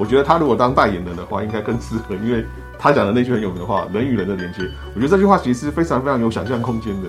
我觉得他如果当代言人的话，应该更适合，因为他讲的那句很有名的话“人与人的连接”，我觉得这句话其实是非常非常有想象空间的。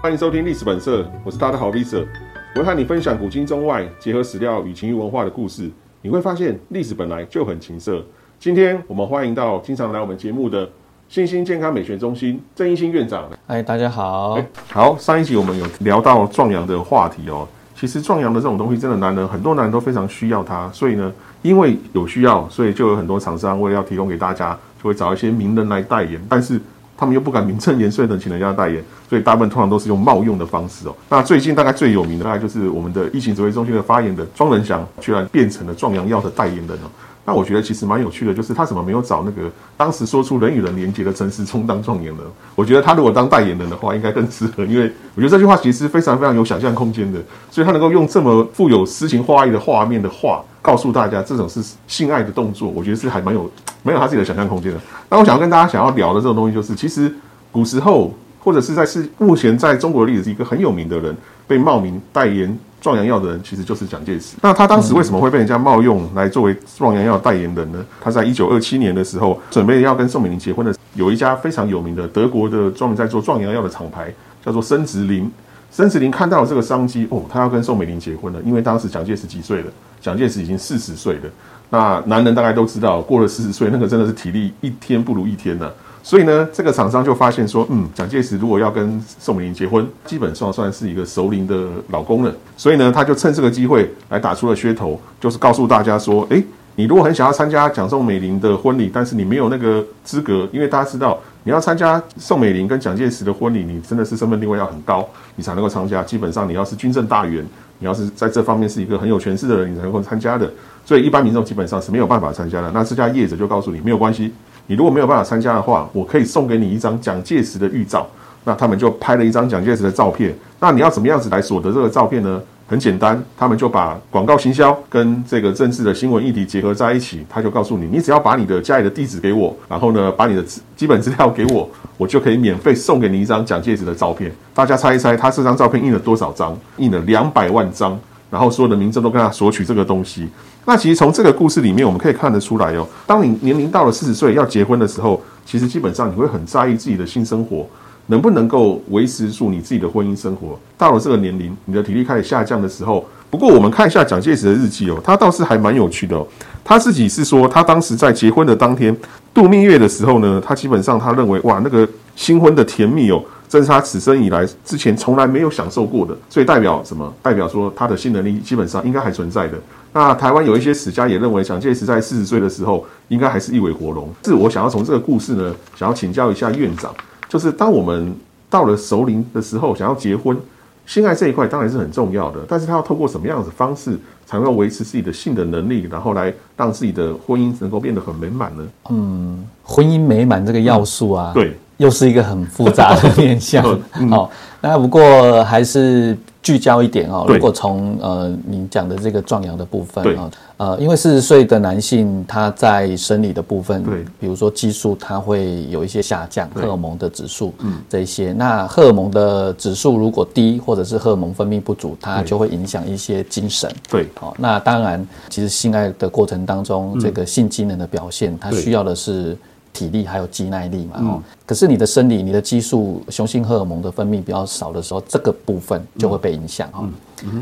欢迎收听历史本色，我是他的好 Visa，我会和你分享古今中外结合史料与情欲文化的故事。你会发现历史本来就很情色。今天我们欢迎到经常来我们节目的新兴健康美学中心郑一新院长。哎，大家好。好，上一集我们有聊到壮阳的话题哦。其实壮阳的这种东西，真的男人很多男人都非常需要它，所以呢，因为有需要，所以就有很多厂商为了要提供给大家，就会找一些名人来代言，但是他们又不敢名正言顺的请人家代言，所以大部分通常都是用冒用的方式哦。那最近大概最有名的，大概就是我们的疫情指挥中心的发言的庄仁祥，居然变成了壮阳药的代言人哦。那我觉得其实蛮有趣的，就是他怎么没有找那个当时说出人与人连接的陈时中当状元呢？我觉得他如果当代言人的话，应该更适合，因为我觉得这句话其实非常非常有想象空间的，所以他能够用这么富有诗情画意的画面的话，告诉大家这种是性爱的动作，我觉得是还蛮有 蛮有他自己的想象空间的。那我想要跟大家想要聊的这种东西，就是其实古时候或者是在是目前在中国的历史是一个很有名的人被冒名代言。壮阳药的人其实就是蒋介石。那他当时为什么会被人家冒用来作为壮阳药代言人呢？他在一九二七年的时候，准备要跟宋美龄结婚的，有一家非常有名的德国的专门在做壮阳药的厂牌，叫做生殖林。生殖林看到了这个商机，哦，他要跟宋美龄结婚了。因为当时蒋介石几岁了？蒋介石已经四十岁了。那男人大概都知道，过了四十岁，那个真的是体力一天不如一天呢。所以呢，这个厂商就发现说，嗯，蒋介石如果要跟宋美龄结婚，基本上算是一个熟龄的老公了。所以呢，他就趁这个机会来打出了噱头，就是告诉大家说，诶，你如果很想要参加蒋宋美龄的婚礼，但是你没有那个资格，因为大家知道，你要参加宋美龄跟蒋介石的婚礼，你真的是身份地位要很高，你才能够参加。基本上，你要是军政大员，你要是在这方面是一个很有权势的人，你才能够参加的。所以，一般民众基本上是没有办法参加的。那这家业者就告诉你，没有关系。你如果没有办法参加的话，我可以送给你一张蒋介石的预照。那他们就拍了一张蒋介石的照片。那你要怎么样子来所得这个照片呢？很简单，他们就把广告行销跟这个政治的新闻议题结合在一起。他就告诉你，你只要把你的家里的地址给我，然后呢，把你的基本资料给我，我就可以免费送给你一张蒋介石的照片。大家猜一猜，他这张照片印了多少张？印了两百万张。然后所有的民众都跟他索取这个东西。那其实从这个故事里面，我们可以看得出来哦。当你年龄到了四十岁要结婚的时候，其实基本上你会很在意自己的性生活能不能够维持住你自己的婚姻生活。到了这个年龄，你的体力开始下降的时候，不过我们看一下蒋介石的日记哦，他倒是还蛮有趣的哦。他自己是说，他当时在结婚的当天度蜜月的时候呢，他基本上他认为哇，那个新婚的甜蜜哦。这是他此生以来之前从来没有享受过的，所以代表什么？代表说他的性能力基本上应该还存在的。那台湾有一些史家也认为，蒋介石在四十岁的时候应该还是一尾活龙。是我想要从这个故事呢，想要请教一下院长，就是当我们到了熟龄的时候，想要结婚，性爱这一块当然是很重要的，但是他要透过什么样的方式才能够维持自己的性的能力，然后来让自己的婚姻能够变得很美满呢？嗯，婚姻美满这个要素啊，对。又是一个很复杂的面向，哦，那不过还是聚焦一点哦。如果从呃你讲的这个壮阳的部分啊，呃，因为四十岁的男性他在生理的部分，对，比如说激素它会有一些下降，荷尔蒙的指数，嗯，这一些，那荷尔蒙的指数如果低，或者是荷尔蒙分泌不足，它就会影响一些精神，对，好，那当然，其实性爱的过程当中，这个性机能的表现，它需要的是。体力还有肌耐力嘛？哦，可是你的生理、你的激素、雄性荷尔蒙的分泌比较少的时候，这个部分就会被影响哈。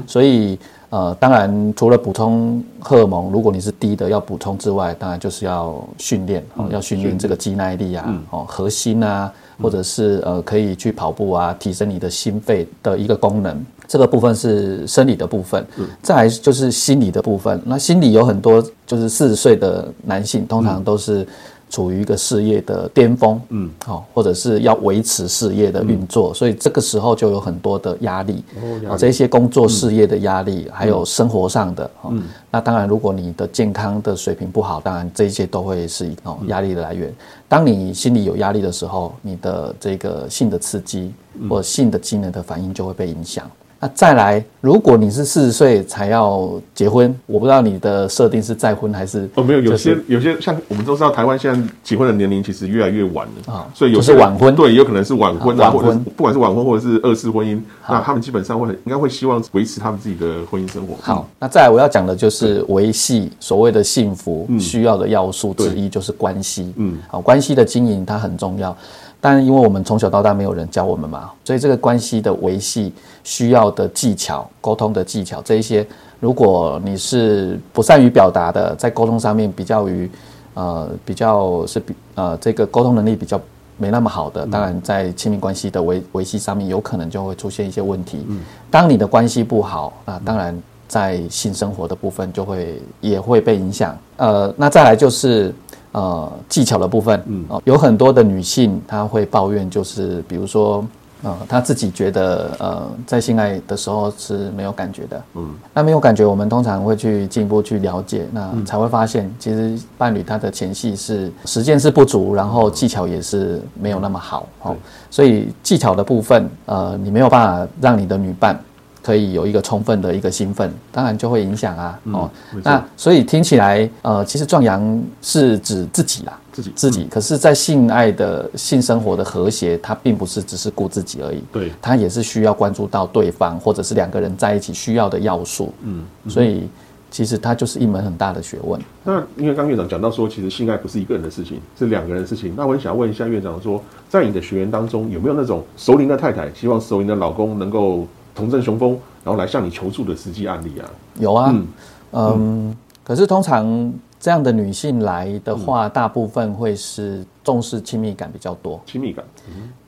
所以呃，当然除了补充荷尔蒙，如果你是低的要补充之外，当然就是要训练哦，要训练这个肌耐力啊，哦，核心啊，或者是呃可以去跑步啊，提升你的心肺的一个功能。这个部分是生理的部分，再来就是心理的部分。那心理有很多，就是四十岁的男性通常都是。处于一个事业的巅峰，嗯，好，或者是要维持事业的运作，所以这个时候就有很多的压力，哦，这些工作事业的压力，还有生活上的，嗯，那当然，如果你的健康的水平不好，当然这些都会是哦压力的来源。当你心里有压力的时候，你的这个性的刺激或性的机能的反应就会被影响。那再来，如果你是四十岁才要结婚，我不知道你的设定是再婚还是哦，没有，有些有些像我们都知道，台湾现在结婚的年龄其实越来越晚了。啊所以有就是些晚婚。对，有可能是晚婚晚婚或者不管是晚婚或者是二次婚姻，那他们基本上会很应该会希望维持他们自己的婚姻生活。好，那再来我要讲的就是维系所谓的幸福需要的要素之一就是关系。嗯，好，关系的经营它很重要，但因为我们从小到大没有人教我们嘛，所以这个关系的维系需要的技巧、沟通的技巧这一些，如果你是不善于表达的，在沟通上面比较于呃比较是比呃这个沟通能力比较。没那么好的，当然在亲密关系的维维系上面，有可能就会出现一些问题。当你的关系不好，那当然在性生活的部分就会也会被影响。呃，那再来就是呃技巧的部分，嗯、哦，有很多的女性她会抱怨，就是比如说。呃，她自己觉得，呃，在性爱的时候是没有感觉的，嗯，那没有感觉，我们通常会去进一步去了解，那才会发现，其实伴侣他的前戏是实践是不足，然后技巧也是没有那么好，哦，所以技巧的部分，呃，你没有办法让你的女伴可以有一个充分的一个兴奋，当然就会影响啊，哦，那所以听起来，呃，其实壮阳是指自己啦，自己自己，可是，在性爱的性生活的和谐，它并不是只是顾自己而已，对它也是需要关注到对方，或者是两个人在一起需要的要素，嗯，所以其实它就是一门很大的学问。那因为刚院长讲到说，其实性爱不是一个人的事情，是两个人的事情。那我很想问一下院长说，在你的学员当中，有没有那种熟龄的太太希望熟龄的老公能够重振雄风，然后来向你求助的实际案例啊？有啊，嗯嗯可是通常这样的女性来的话，大部分会是重视亲密感比较多。亲密感，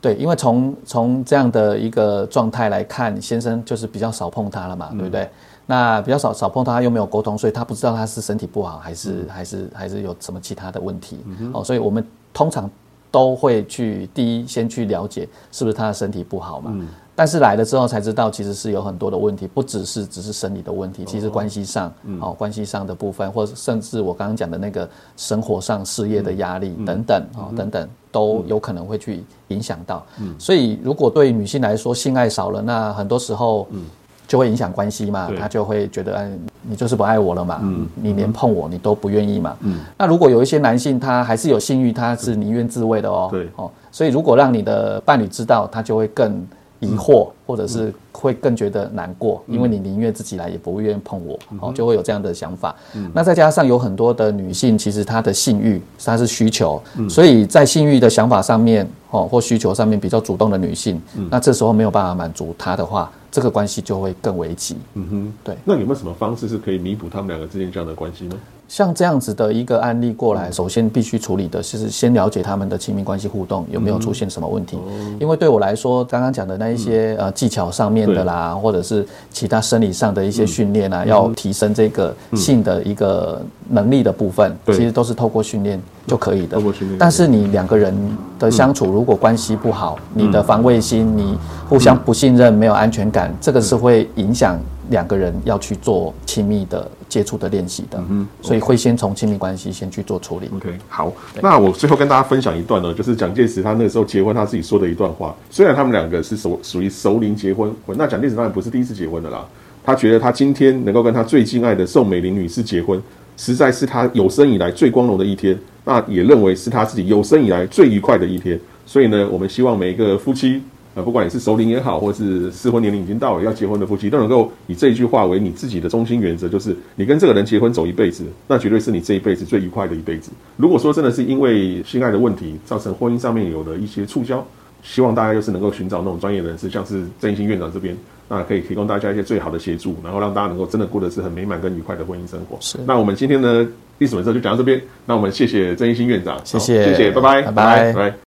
对，因为从从这样的一个状态来看，先生就是比较少碰她了嘛，对不对？那比较少少碰她，又没有沟通，所以他不知道她是身体不好，还是、还是还是有什么其他的问题、哦。所以我们通常都会去第一先去了解是不是她的身体不好嘛。但是来了之后才知道，其实是有很多的问题，不只是只是生理的问题，其实关系上，哦，关系上的部分，或者甚至我刚刚讲的那个生活上事业的压力等等，哦，等等，都有可能会去影响到。所以如果对女性来说，性爱少了，那很多时候，就会影响关系嘛，她就会觉得，哎，你就是不爱我了嘛，你连碰我你都不愿意嘛。那如果有一些男性他还是有性欲，他是宁愿自慰的哦。对。哦，所以如果让你的伴侣知道，他就会更疑惑，或者是会更觉得难过，因为你宁愿自己来，也不愿意碰我，哦，就会有这样的想法。那再加上有很多的女性，其实她的性欲她是需求，所以在性欲的想法上面，哦，或需求上面比较主动的女性，那这时候没有办法满足她的话，这个关系就会更危急。嗯哼，对。那有没有什么方式是可以弥补他们两个之间这样的关系呢？像这样子的一个案例过来，首先必须处理的是先了解他们的亲密关系互动有没有出现什么问题。因为对我来说，刚刚讲的那一些呃技巧上面的啦，或者是其他生理上的一些训练啊，要提升这个性的一个能力的部分，其实都是透过训练就可以的。但是你两个人的相处如果关系不好，你的防卫心，你互相不信任，没有安全感，这个是会影响两个人要去做亲密的接触的练习的。嗯所以会先从亲密关系先去做处理。OK，好，那我最后跟大家分享一段呢，就是蒋介石他那个时候结婚，他自己说的一段话。虽然他们两个是属属于熟龄结婚，那蒋介石当然不是第一次结婚的啦。他觉得他今天能够跟他最敬爱的宋美龄女士结婚，实在是他有生以来最光荣的一天。那也认为是他自己有生以来最愉快的一天。所以呢，我们希望每一个夫妻。呃，不管你是熟龄也好，或是适婚年龄已经到了要结婚的夫妻，都能够以这一句话为你自己的中心原则，就是你跟这个人结婚走一辈子，那绝对是你这一辈子最愉快的一辈子。如果说真的是因为性爱的问题造成婚姻上面有了一些触礁，希望大家就是能够寻找那种专业人士，像是郑义兴院长这边，那可以提供大家一些最好的协助，然后让大家能够真的过得是很美满跟愉快的婚姻生活。是那我们今天呢历史文社就讲到这边，那我们谢谢郑一新院长，谢谢谢谢，拜拜，拜拜拜拜。